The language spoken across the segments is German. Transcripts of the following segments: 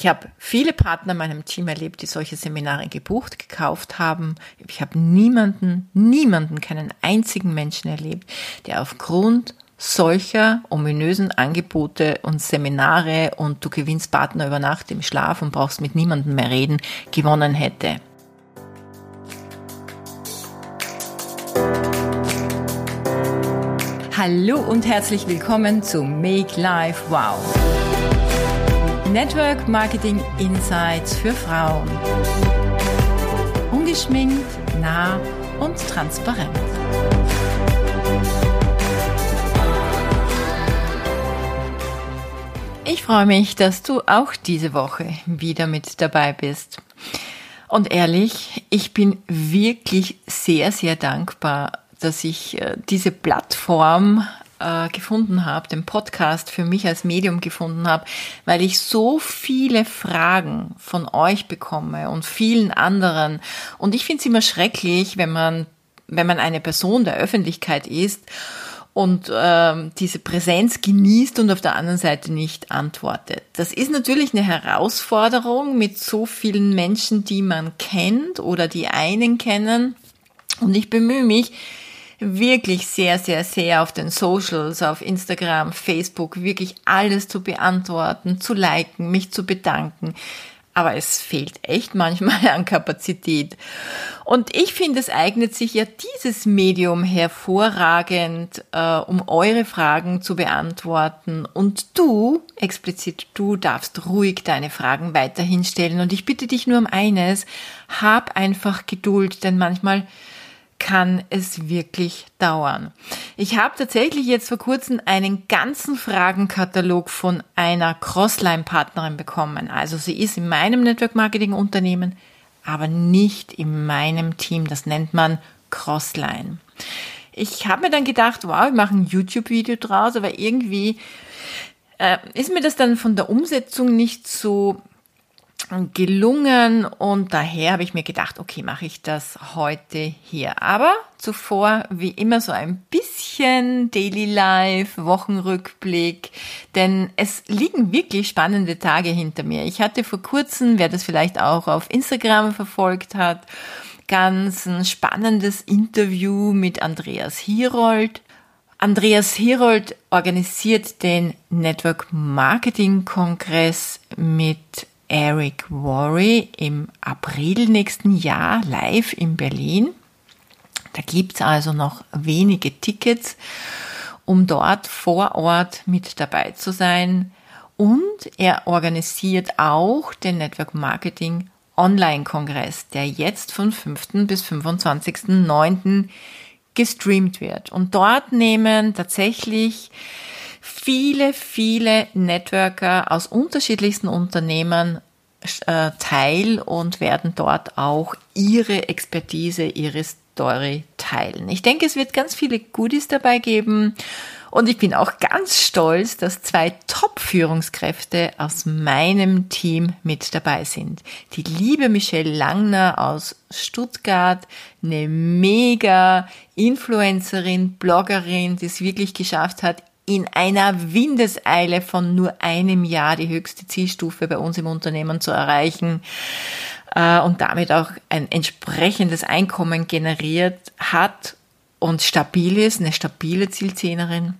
Ich habe viele Partner in meinem Team erlebt, die solche Seminare gebucht, gekauft haben. Ich habe niemanden, niemanden, keinen einzigen Menschen erlebt, der aufgrund solcher ominösen Angebote und Seminare und du gewinnst Partner über Nacht im Schlaf und brauchst mit niemandem mehr reden, gewonnen hätte. Hallo und herzlich willkommen zu Make Life Wow. Network Marketing Insights für Frauen. Ungeschminkt, nah und transparent. Ich freue mich, dass du auch diese Woche wieder mit dabei bist. Und ehrlich, ich bin wirklich sehr, sehr dankbar, dass ich äh, diese Plattform äh, gefunden habe, den Podcast für mich als Medium gefunden habe, weil ich so viele Fragen von euch bekomme und vielen anderen. Und ich finde es immer schrecklich, wenn man, wenn man eine Person der Öffentlichkeit ist und ähm, diese Präsenz genießt und auf der anderen Seite nicht antwortet. Das ist natürlich eine Herausforderung mit so vielen Menschen, die man kennt oder die einen kennen. Und ich bemühe mich, wirklich sehr, sehr, sehr auf den Socials, auf Instagram, Facebook, wirklich alles zu beantworten, zu liken, mich zu bedanken. Aber es fehlt echt manchmal an Kapazität. Und ich finde, es eignet sich ja dieses Medium hervorragend, äh, um eure Fragen zu beantworten. Und du, explizit du, darfst ruhig deine Fragen weiterhin stellen. Und ich bitte dich nur um eines, hab einfach Geduld, denn manchmal kann es wirklich dauern. Ich habe tatsächlich jetzt vor kurzem einen ganzen Fragenkatalog von einer Crossline-Partnerin bekommen. Also sie ist in meinem Network Marketing Unternehmen, aber nicht in meinem Team. Das nennt man Crossline. Ich habe mir dann gedacht, wow, ich mache ein YouTube-Video draus, aber irgendwie äh, ist mir das dann von der Umsetzung nicht so gelungen und daher habe ich mir gedacht, okay, mache ich das heute hier. Aber zuvor wie immer so ein bisschen Daily Life, Wochenrückblick, denn es liegen wirklich spannende Tage hinter mir. Ich hatte vor kurzem, wer das vielleicht auch auf Instagram verfolgt hat, ganz ein spannendes Interview mit Andreas Hierold. Andreas Herold organisiert den Network Marketing Kongress mit Eric Worry im April nächsten Jahr live in Berlin. Da gibt's also noch wenige Tickets, um dort vor Ort mit dabei zu sein. Und er organisiert auch den Network Marketing Online-Kongress, der jetzt von 5. bis 25.09. gestreamt wird. Und dort nehmen tatsächlich viele, viele Networker aus unterschiedlichsten Unternehmen äh, teil und werden dort auch ihre Expertise, ihre Story teilen. Ich denke, es wird ganz viele Goodies dabei geben. Und ich bin auch ganz stolz, dass zwei Top-Führungskräfte aus meinem Team mit dabei sind. Die liebe Michelle Langner aus Stuttgart, eine mega Influencerin, Bloggerin, die es wirklich geschafft hat, in einer Windeseile von nur einem Jahr die höchste Zielstufe bei uns im Unternehmen zu erreichen äh, und damit auch ein entsprechendes Einkommen generiert hat und stabil ist, eine stabile Zielzehnerin.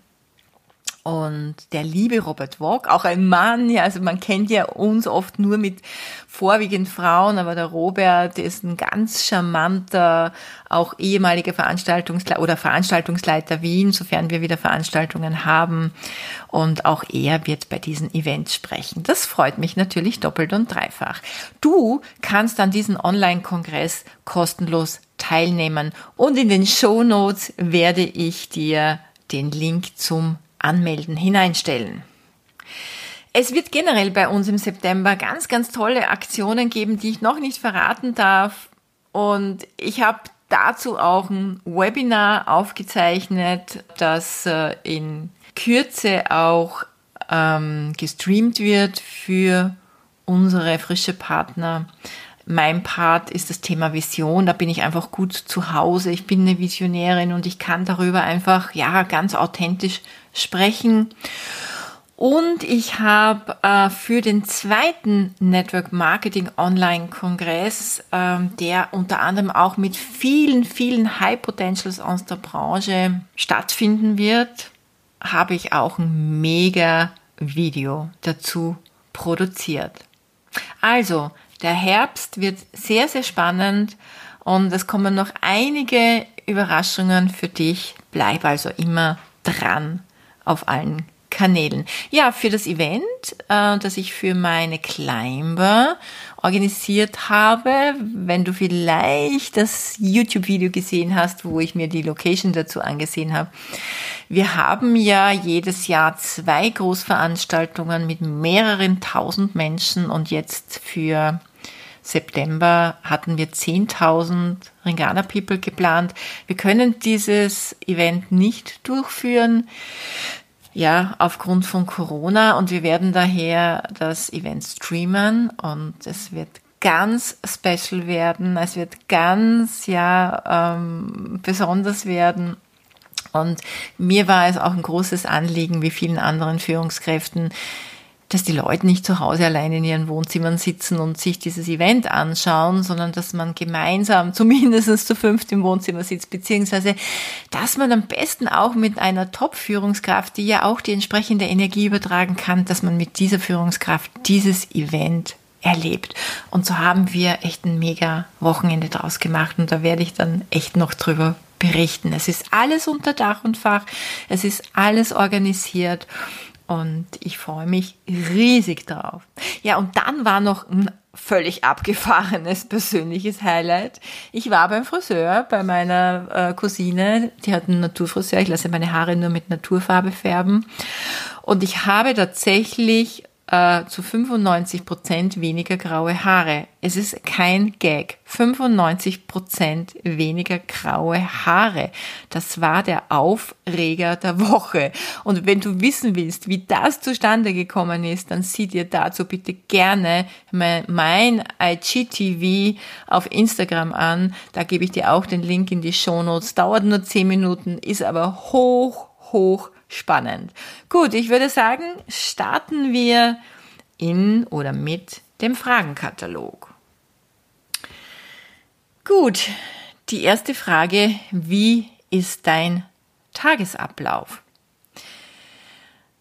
Und der liebe Robert Walk, auch ein Mann, ja, also man kennt ja uns oft nur mit vorwiegend Frauen, aber der Robert ist ein ganz charmanter, auch ehemaliger Veranstaltungsleiter oder Veranstaltungsleiter Wien, sofern wir wieder Veranstaltungen haben. Und auch er wird bei diesen Events sprechen. Das freut mich natürlich doppelt und dreifach. Du kannst an diesem Online-Kongress kostenlos teilnehmen und in den Show Notes werde ich dir den Link zum Anmelden hineinstellen. Es wird generell bei uns im September ganz, ganz tolle Aktionen geben, die ich noch nicht verraten darf. Und ich habe dazu auch ein Webinar aufgezeichnet, das äh, in Kürze auch ähm, gestreamt wird für unsere frische Partner. Mein Part ist das Thema Vision. Da bin ich einfach gut zu Hause. Ich bin eine Visionärin und ich kann darüber einfach, ja, ganz authentisch sprechen. Und ich habe äh, für den zweiten Network Marketing Online Kongress, ähm, der unter anderem auch mit vielen, vielen High Potentials aus der Branche stattfinden wird, habe ich auch ein mega Video dazu produziert. Also, der Herbst wird sehr, sehr spannend und es kommen noch einige Überraschungen für dich. Bleib also immer dran auf allen Kanälen. Ja, für das Event, äh, das ich für meine Climber organisiert habe, wenn du vielleicht das YouTube-Video gesehen hast, wo ich mir die Location dazu angesehen habe. Wir haben ja jedes Jahr zwei Großveranstaltungen mit mehreren tausend Menschen und jetzt für September hatten wir 10.000 Ringana People geplant. Wir können dieses Event nicht durchführen ja, aufgrund von Corona und wir werden daher das Event streamen und es wird ganz special werden, es wird ganz, ja, ähm, besonders werden. Und mir war es auch ein großes Anliegen, wie vielen anderen Führungskräften, dass die Leute nicht zu Hause allein in ihren Wohnzimmern sitzen und sich dieses Event anschauen, sondern dass man gemeinsam zumindest zu fünft im Wohnzimmer sitzt, beziehungsweise dass man am besten auch mit einer Top-Führungskraft, die ja auch die entsprechende Energie übertragen kann, dass man mit dieser Führungskraft dieses Event erlebt. Und so haben wir echt ein mega Wochenende draus gemacht und da werde ich dann echt noch drüber berichten. Es ist alles unter Dach und Fach, es ist alles organisiert und ich freue mich riesig drauf. Ja, und dann war noch ein völlig abgefahrenes persönliches Highlight. Ich war beim Friseur, bei meiner äh, Cousine, die hat einen Naturfriseur. Ich lasse meine Haare nur mit Naturfarbe färben. Und ich habe tatsächlich äh, zu 95 Prozent weniger graue Haare. Es ist kein Gag. 95 Prozent weniger graue Haare. Das war der Aufreger der Woche. Und wenn du wissen willst, wie das zustande gekommen ist, dann sieh dir dazu bitte gerne mein, mein IGTV auf Instagram an. Da gebe ich dir auch den Link in die Show Notes. Dauert nur 10 Minuten, ist aber hoch, hoch spannend. Gut, ich würde sagen, starten wir in oder mit dem Fragenkatalog. Gut, die erste Frage, wie ist dein Tagesablauf?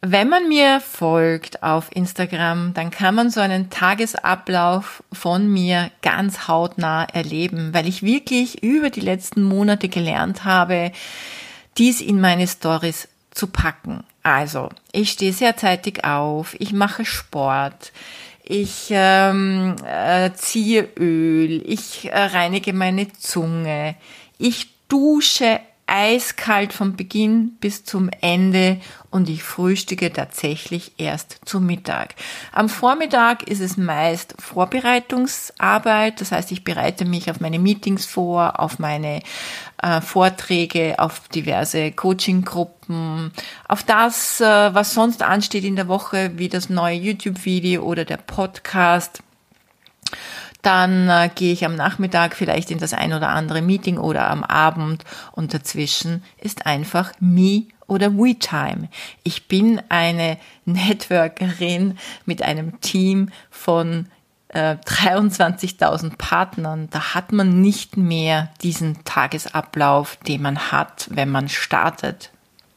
Wenn man mir folgt auf Instagram, dann kann man so einen Tagesablauf von mir ganz hautnah erleben, weil ich wirklich über die letzten Monate gelernt habe, dies in meine Stories zu packen. Also, ich stehe sehr zeitig auf, ich mache Sport, ich ähm, äh, ziehe Öl, ich äh, reinige meine Zunge, ich dusche eiskalt vom Beginn bis zum Ende und ich frühstücke tatsächlich erst zum Mittag. Am Vormittag ist es meist Vorbereitungsarbeit, das heißt, ich bereite mich auf meine Meetings vor, auf meine äh, Vorträge, auf diverse Coaching-Gruppen, auf das, äh, was sonst ansteht in der Woche, wie das neue YouTube-Video oder der Podcast. Dann äh, gehe ich am Nachmittag vielleicht in das ein oder andere Meeting oder am Abend und dazwischen ist einfach Me oder We-Time. Ich bin eine Networkerin mit einem Team von äh, 23.000 Partnern. Da hat man nicht mehr diesen Tagesablauf, den man hat, wenn man startet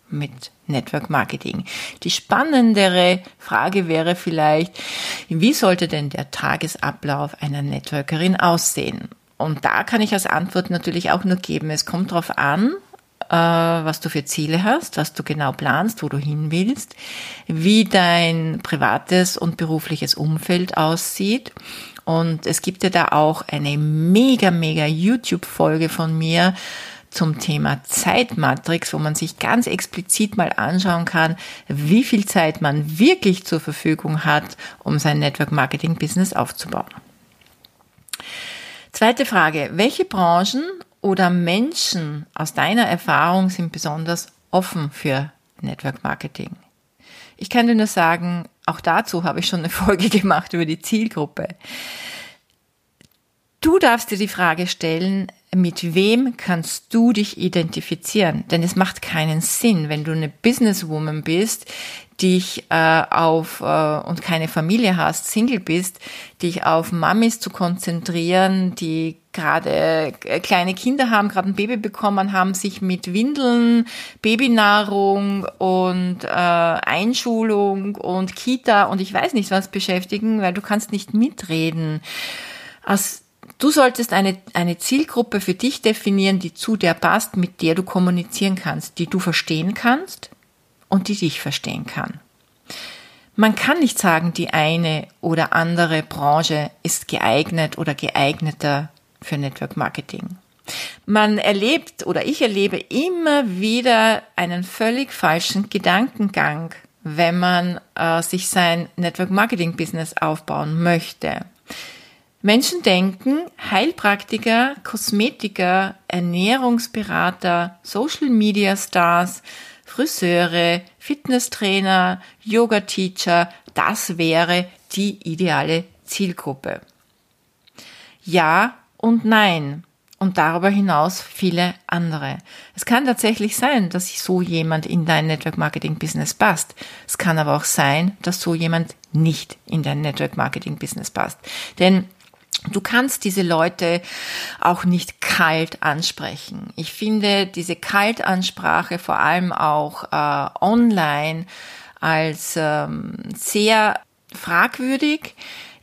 mit Network Marketing. Die spannendere Frage wäre vielleicht, wie sollte denn der Tagesablauf einer Networkerin aussehen? Und da kann ich als Antwort natürlich auch nur geben, es kommt darauf an, äh, was du für Ziele hast, was du genau planst, wo du hin willst, wie dein privates und berufliches Umfeld aussieht. Und es gibt ja da auch eine mega, mega YouTube-Folge von mir, zum Thema Zeitmatrix, wo man sich ganz explizit mal anschauen kann, wie viel Zeit man wirklich zur Verfügung hat, um sein Network Marketing Business aufzubauen. Zweite Frage. Welche Branchen oder Menschen aus deiner Erfahrung sind besonders offen für Network Marketing? Ich kann dir nur sagen, auch dazu habe ich schon eine Folge gemacht über die Zielgruppe. Du darfst dir die Frage stellen, mit wem kannst du dich identifizieren? Denn es macht keinen Sinn, wenn du eine Businesswoman bist, dich äh, auf äh, und keine Familie hast, Single bist, dich auf Mamis zu konzentrieren, die gerade äh, kleine Kinder haben, gerade ein Baby bekommen haben, sich mit Windeln, Babynahrung und äh, Einschulung und Kita und ich weiß nicht was beschäftigen, weil du kannst nicht mitreden. Aus Du solltest eine, eine Zielgruppe für dich definieren, die zu dir passt, mit der du kommunizieren kannst, die du verstehen kannst und die dich verstehen kann. Man kann nicht sagen, die eine oder andere Branche ist geeignet oder geeigneter für Network Marketing. Man erlebt oder ich erlebe immer wieder einen völlig falschen Gedankengang, wenn man äh, sich sein Network Marketing Business aufbauen möchte. Menschen denken, Heilpraktiker, Kosmetiker, Ernährungsberater, Social Media Stars, Friseure, Fitnesstrainer, Yoga-Teacher, das wäre die ideale Zielgruppe. Ja und nein. Und darüber hinaus viele andere. Es kann tatsächlich sein, dass so jemand in dein Network Marketing Business passt. Es kann aber auch sein, dass so jemand nicht in dein Network Marketing Business passt. Denn Du kannst diese Leute auch nicht kalt ansprechen. Ich finde diese Kaltansprache vor allem auch äh, online als ähm, sehr fragwürdig.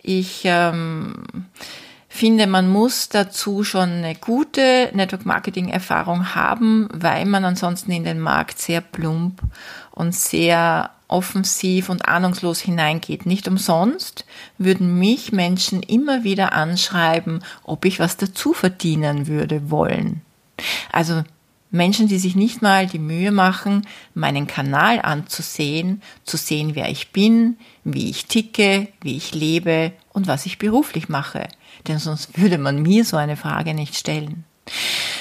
Ich ähm, finde, man muss dazu schon eine gute Network Marketing Erfahrung haben, weil man ansonsten in den Markt sehr plump und sehr offensiv und ahnungslos hineingeht. Nicht umsonst würden mich Menschen immer wieder anschreiben, ob ich was dazu verdienen würde wollen. Also Menschen, die sich nicht mal die Mühe machen, meinen Kanal anzusehen, zu sehen, wer ich bin, wie ich ticke, wie ich lebe und was ich beruflich mache. Denn sonst würde man mir so eine Frage nicht stellen.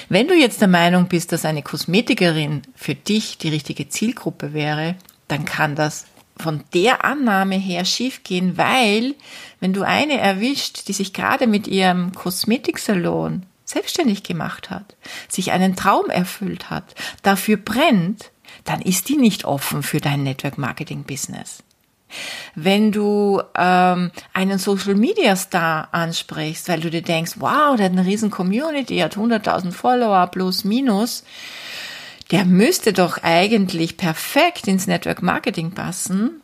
Wenn du jetzt der Meinung bist, dass eine Kosmetikerin für dich die richtige Zielgruppe wäre, dann kann das von der Annahme her schiefgehen, weil wenn du eine erwischt, die sich gerade mit ihrem Kosmetiksalon selbstständig gemacht hat, sich einen Traum erfüllt hat, dafür brennt, dann ist die nicht offen für dein Network Marketing Business. Wenn du ähm, einen Social Media Star ansprichst, weil du dir denkst, wow, der hat eine riesen Community, hat 100.000 Follower plus minus, der müsste doch eigentlich perfekt ins Network Marketing passen,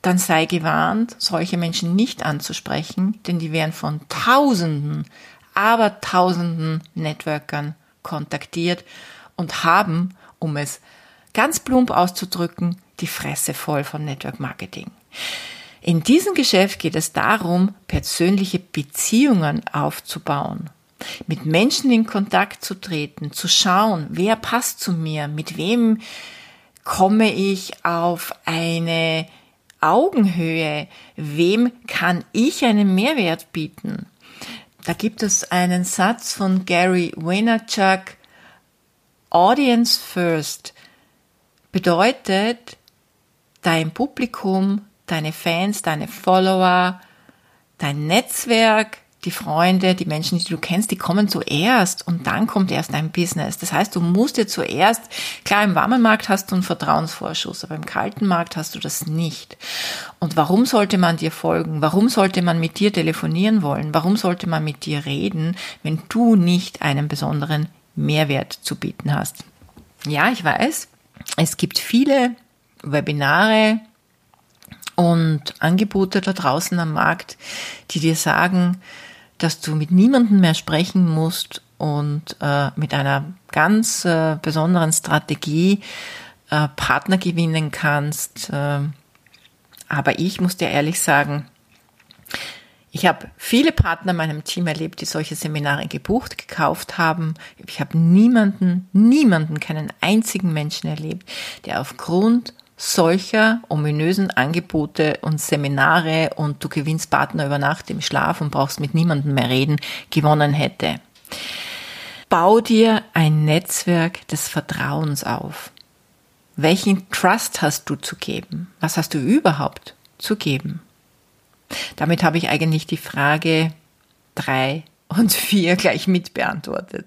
dann sei gewarnt, solche Menschen nicht anzusprechen, denn die werden von Tausenden, aber Tausenden Networkern kontaktiert und haben, um es ganz plump auszudrücken, die Fresse voll von Network Marketing. In diesem Geschäft geht es darum, persönliche Beziehungen aufzubauen mit Menschen in Kontakt zu treten, zu schauen, wer passt zu mir, mit wem komme ich auf eine Augenhöhe, wem kann ich einen Mehrwert bieten. Da gibt es einen Satz von Gary Vaynerchuk, Audience First bedeutet, dein Publikum, deine Fans, deine Follower, dein Netzwerk, die Freunde, die Menschen, die du kennst, die kommen zuerst und dann kommt erst dein Business. Das heißt, du musst dir zuerst, klar, im warmen Markt hast du einen Vertrauensvorschuss, aber im kalten Markt hast du das nicht. Und warum sollte man dir folgen? Warum sollte man mit dir telefonieren wollen? Warum sollte man mit dir reden, wenn du nicht einen besonderen Mehrwert zu bieten hast? Ja, ich weiß, es gibt viele Webinare, und Angebote da draußen am Markt, die dir sagen, dass du mit niemandem mehr sprechen musst und äh, mit einer ganz äh, besonderen Strategie äh, Partner gewinnen kannst. Äh, aber ich muss dir ehrlich sagen, ich habe viele Partner in meinem Team erlebt, die solche Seminare gebucht, gekauft haben. Ich habe niemanden, niemanden, keinen einzigen Menschen erlebt, der aufgrund solcher ominösen Angebote und Seminare und du gewinnst Partner über Nacht im Schlaf und brauchst mit niemandem mehr reden, gewonnen hätte. Bau dir ein Netzwerk des Vertrauens auf. Welchen Trust hast du zu geben? Was hast du überhaupt zu geben? Damit habe ich eigentlich die Frage drei und vier gleich mit beantwortet.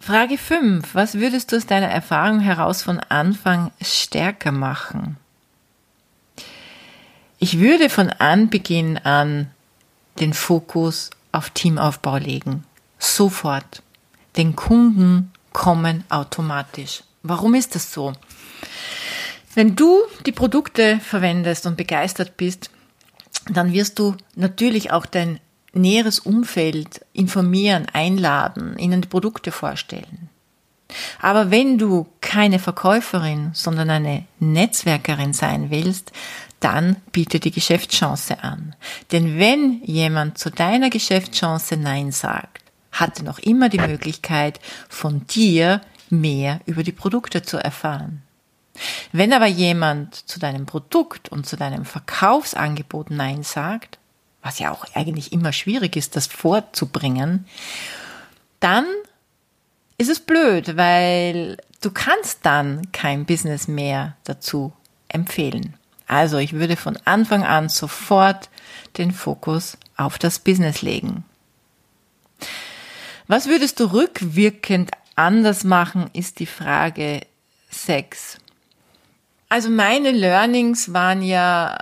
Frage 5. Was würdest du aus deiner Erfahrung heraus von Anfang stärker machen? Ich würde von Anbeginn an den Fokus auf Teamaufbau legen. Sofort. Den Kunden kommen automatisch. Warum ist das so? Wenn du die Produkte verwendest und begeistert bist, dann wirst du natürlich auch dein näheres Umfeld informieren, einladen, ihnen die Produkte vorstellen. Aber wenn du keine Verkäuferin, sondern eine Netzwerkerin sein willst, dann biete die Geschäftschance an. Denn wenn jemand zu deiner Geschäftschance Nein sagt, hat er noch immer die Möglichkeit, von dir mehr über die Produkte zu erfahren. Wenn aber jemand zu deinem Produkt und zu deinem Verkaufsangebot Nein sagt, was ja auch eigentlich immer schwierig ist, das vorzubringen, dann ist es blöd, weil du kannst dann kein Business mehr dazu empfehlen. Also ich würde von Anfang an sofort den Fokus auf das Business legen. Was würdest du rückwirkend anders machen, ist die Frage 6. Also meine Learnings waren ja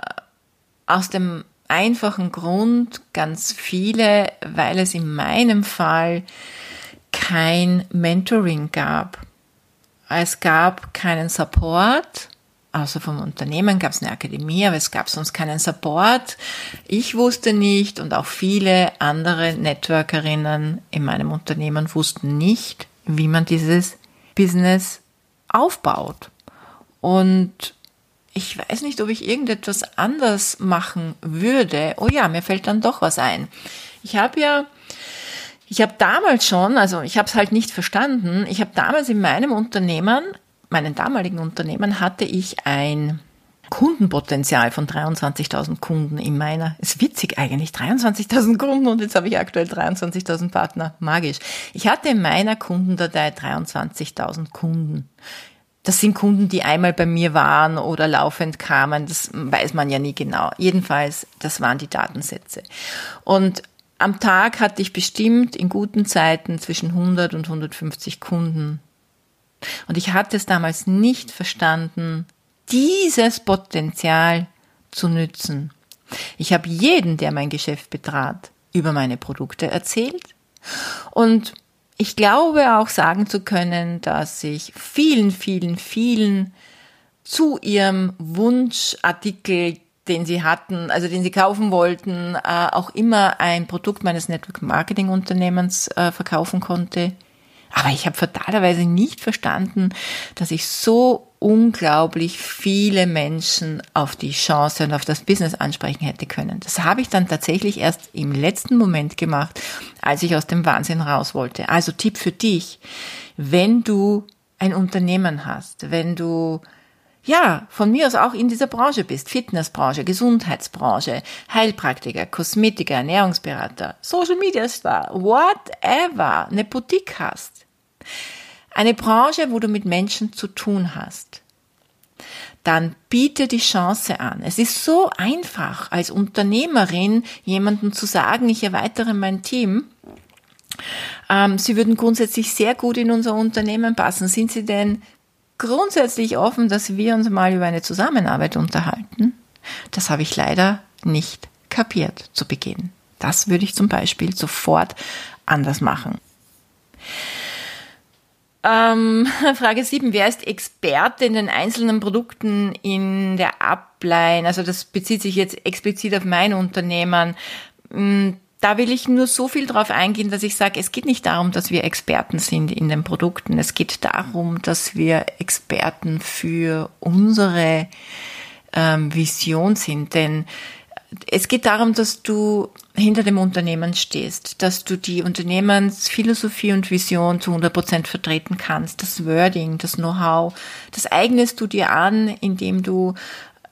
aus dem einfachen Grund ganz viele, weil es in meinem Fall kein Mentoring gab. Es gab keinen Support, außer vom Unternehmen gab es eine Akademie, aber es gab sonst keinen Support. Ich wusste nicht und auch viele andere Networkerinnen in meinem Unternehmen wussten nicht, wie man dieses Business aufbaut. Und ich weiß nicht, ob ich irgendetwas anders machen würde. Oh ja, mir fällt dann doch was ein. Ich habe ja, ich habe damals schon, also ich habe es halt nicht verstanden, ich habe damals in meinem Unternehmen, meinen damaligen Unternehmen, hatte ich ein Kundenpotenzial von 23.000 Kunden in meiner, ist witzig eigentlich, 23.000 Kunden und jetzt habe ich aktuell 23.000 Partner, magisch. Ich hatte in meiner Kundendatei 23.000 Kunden. Das sind Kunden, die einmal bei mir waren oder laufend kamen, das weiß man ja nie genau. Jedenfalls, das waren die Datensätze. Und am Tag hatte ich bestimmt in guten Zeiten zwischen 100 und 150 Kunden. Und ich hatte es damals nicht verstanden, dieses Potenzial zu nützen. Ich habe jeden, der mein Geschäft betrat, über meine Produkte erzählt und ich glaube auch sagen zu können, dass ich vielen, vielen, vielen zu ihrem Wunschartikel, den sie hatten, also den sie kaufen wollten, äh, auch immer ein Produkt meines Network Marketing Unternehmens äh, verkaufen konnte. Aber ich habe fatalerweise nicht verstanden, dass ich so unglaublich viele Menschen auf die Chance und auf das Business ansprechen hätte können. Das habe ich dann tatsächlich erst im letzten Moment gemacht, als ich aus dem Wahnsinn raus wollte. Also Tipp für dich, wenn du ein Unternehmen hast, wenn du ja, von mir aus auch in dieser Branche bist, Fitnessbranche, Gesundheitsbranche, Heilpraktiker, Kosmetiker, Ernährungsberater, Social Media Star, whatever, eine Boutique hast. Eine Branche, wo du mit Menschen zu tun hast. Dann biete die Chance an. Es ist so einfach, als Unternehmerin jemandem zu sagen, ich erweitere mein Team. Ähm, Sie würden grundsätzlich sehr gut in unser Unternehmen passen. Sind Sie denn grundsätzlich offen, dass wir uns mal über eine Zusammenarbeit unterhalten? Das habe ich leider nicht kapiert zu Beginn. Das würde ich zum Beispiel sofort anders machen. Ähm, Frage 7. Wer ist Experte in den einzelnen Produkten in der Upline? Also das bezieht sich jetzt explizit auf mein Unternehmen. Mm, da will ich nur so viel drauf eingehen, dass ich sage, es geht nicht darum, dass wir Experten sind in den Produkten. Es geht darum, dass wir Experten für unsere ähm, Vision sind. Denn es geht darum, dass du hinter dem Unternehmen stehst, dass du die Unternehmensphilosophie und Vision zu 100 Prozent vertreten kannst. Das Wording, das Know-how, das eignest du dir an, indem du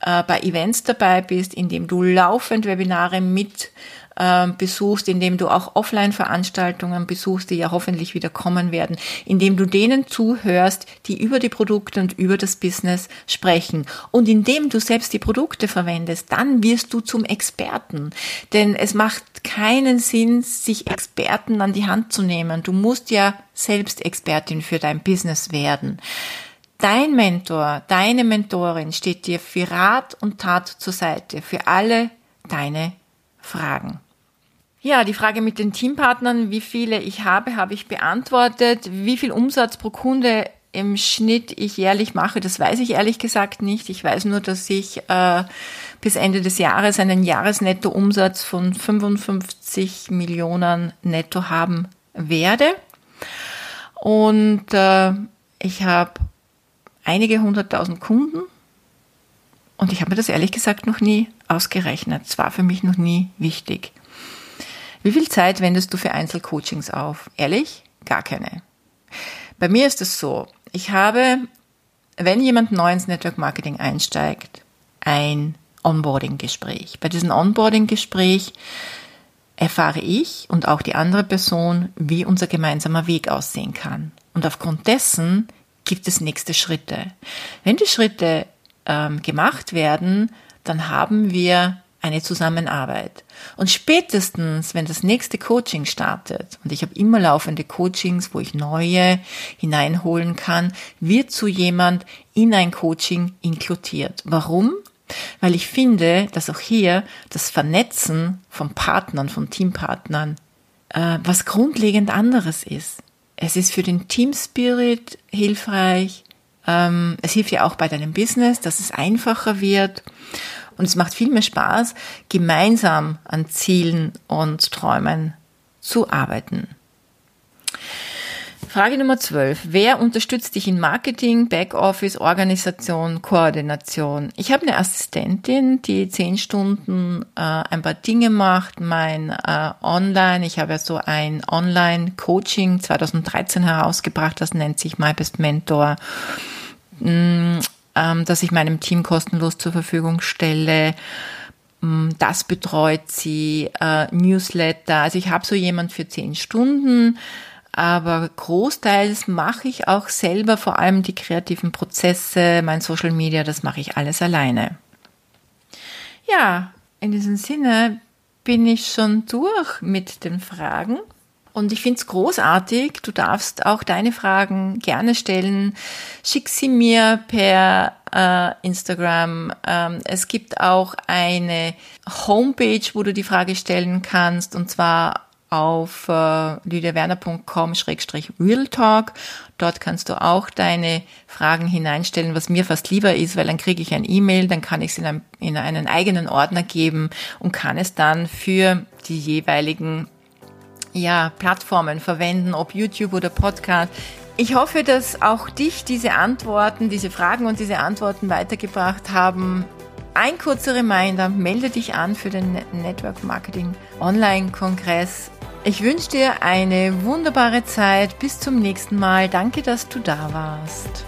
äh, bei Events dabei bist, indem du laufend Webinare mit ähm, besuchst, indem du auch Offline-Veranstaltungen besuchst, die ja hoffentlich wieder kommen werden, indem du denen zuhörst, die über die Produkte und über das Business sprechen. Und indem du selbst die Produkte verwendest, dann wirst du zum Experten. Denn es macht keinen Sinn, sich Experten an die Hand zu nehmen. Du musst ja selbst Expertin für dein Business werden. Dein Mentor, deine Mentorin steht dir für Rat und Tat zur Seite, für alle deine Fragen. Ja, die Frage mit den Teampartnern, wie viele ich habe, habe ich beantwortet. Wie viel Umsatz pro Kunde im Schnitt ich jährlich mache, das weiß ich ehrlich gesagt nicht. Ich weiß nur, dass ich äh, bis Ende des Jahres einen Jahresnettoumsatz von 55 Millionen netto haben werde. Und äh, ich habe einige hunderttausend Kunden und ich habe mir das ehrlich gesagt noch nie ausgerechnet. Es war für mich noch nie wichtig. Wie viel Zeit wendest du für Einzelcoachings auf? Ehrlich? Gar keine. Bei mir ist es so, ich habe, wenn jemand neu ins Network Marketing einsteigt, ein Onboarding-Gespräch. Bei diesem Onboarding-Gespräch erfahre ich und auch die andere Person, wie unser gemeinsamer Weg aussehen kann. Und aufgrund dessen gibt es nächste Schritte. Wenn die Schritte ähm, gemacht werden, dann haben wir eine Zusammenarbeit. Und spätestens, wenn das nächste Coaching startet, und ich habe immer laufende Coachings, wo ich neue hineinholen kann, wird so jemand in ein Coaching inkludiert. Warum? Weil ich finde, dass auch hier das Vernetzen von Partnern, von Teampartnern, äh, was grundlegend anderes ist. Es ist für den Team Spirit hilfreich. Ähm, es hilft ja auch bei deinem Business, dass es einfacher wird. Und es macht viel mehr Spaß, gemeinsam an Zielen und Träumen zu arbeiten. Frage Nummer 12. Wer unterstützt dich in Marketing, Backoffice, Organisation, Koordination? Ich habe eine Assistentin, die zehn Stunden äh, ein paar Dinge macht. Mein äh, Online, ich habe ja so ein Online-Coaching 2013 herausgebracht, das nennt sich My Best Mentor. Mm, ähm, das ich meinem Team kostenlos zur Verfügung stelle. Mm, das betreut sie, äh, Newsletter. Also ich habe so jemand für zehn Stunden, aber großteils mache ich auch selber vor allem die kreativen Prozesse, mein Social Media, das mache ich alles alleine. Ja, in diesem Sinne bin ich schon durch mit den Fragen. Und ich finde es großartig. Du darfst auch deine Fragen gerne stellen. Schick sie mir per äh, Instagram. Ähm, es gibt auch eine Homepage, wo du die Frage stellen kannst, und zwar auf äh, lydiawerner.com-realtalk. Dort kannst du auch deine Fragen hineinstellen, was mir fast lieber ist, weil dann kriege ich ein E-Mail, dann kann ich es in, in einen eigenen Ordner geben und kann es dann für die jeweiligen ja, Plattformen verwenden, ob YouTube oder Podcast. Ich hoffe, dass auch dich diese Antworten, diese Fragen und diese Antworten weitergebracht haben. Ein kurzer Reminder, melde dich an für den Network Marketing Online Kongress. Ich wünsche dir eine wunderbare Zeit. Bis zum nächsten Mal. Danke, dass du da warst.